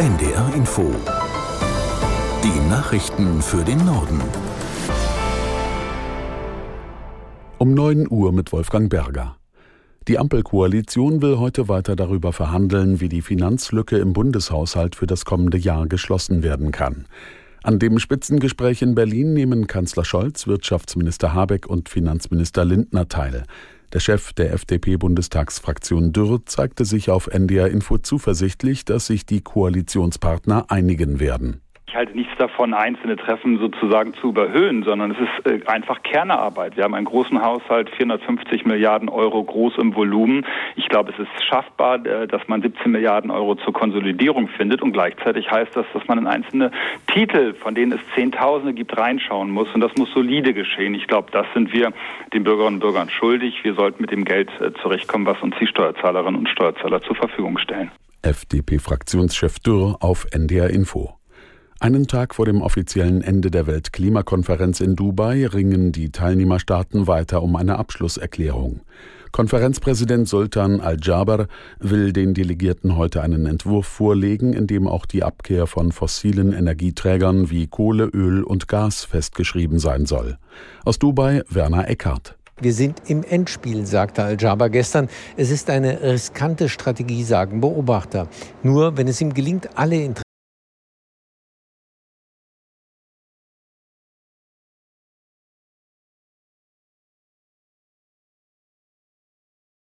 NDR Info. Die Nachrichten für den Norden. Um 9 Uhr mit Wolfgang Berger. Die Ampelkoalition will heute weiter darüber verhandeln, wie die Finanzlücke im Bundeshaushalt für das kommende Jahr geschlossen werden kann. An dem Spitzengespräch in Berlin nehmen Kanzler Scholz, Wirtschaftsminister Habeck und Finanzminister Lindner teil. Der Chef der FDP-Bundestagsfraktion Dürr zeigte sich auf NDR Info zuversichtlich, dass sich die Koalitionspartner einigen werden. Ich halte nichts davon, einzelne Treffen sozusagen zu überhöhen, sondern es ist äh, einfach Kernearbeit. Wir haben einen großen Haushalt, 450 Milliarden Euro groß im Volumen. Ich glaube, es ist schaffbar, äh, dass man 17 Milliarden Euro zur Konsolidierung findet und gleichzeitig heißt das, dass man in einzelne Titel, von denen es Zehntausende gibt, reinschauen muss und das muss solide geschehen. Ich glaube, das sind wir den Bürgerinnen und Bürgern schuldig. Wir sollten mit dem Geld äh, zurechtkommen, was uns die Steuerzahlerinnen und Steuerzahler zur Verfügung stellen. FDP-Fraktionschef Dürr auf NDR Info. Einen Tag vor dem offiziellen Ende der Weltklimakonferenz in Dubai ringen die Teilnehmerstaaten weiter um eine Abschlusserklärung. Konferenzpräsident Sultan Al-Jaber will den Delegierten heute einen Entwurf vorlegen, in dem auch die Abkehr von fossilen Energieträgern wie Kohle, Öl und Gas festgeschrieben sein soll. Aus Dubai Werner Eckhardt. Wir sind im Endspiel, sagte Al-Jaber gestern. Es ist eine riskante Strategie, sagen Beobachter. Nur wenn es ihm gelingt, alle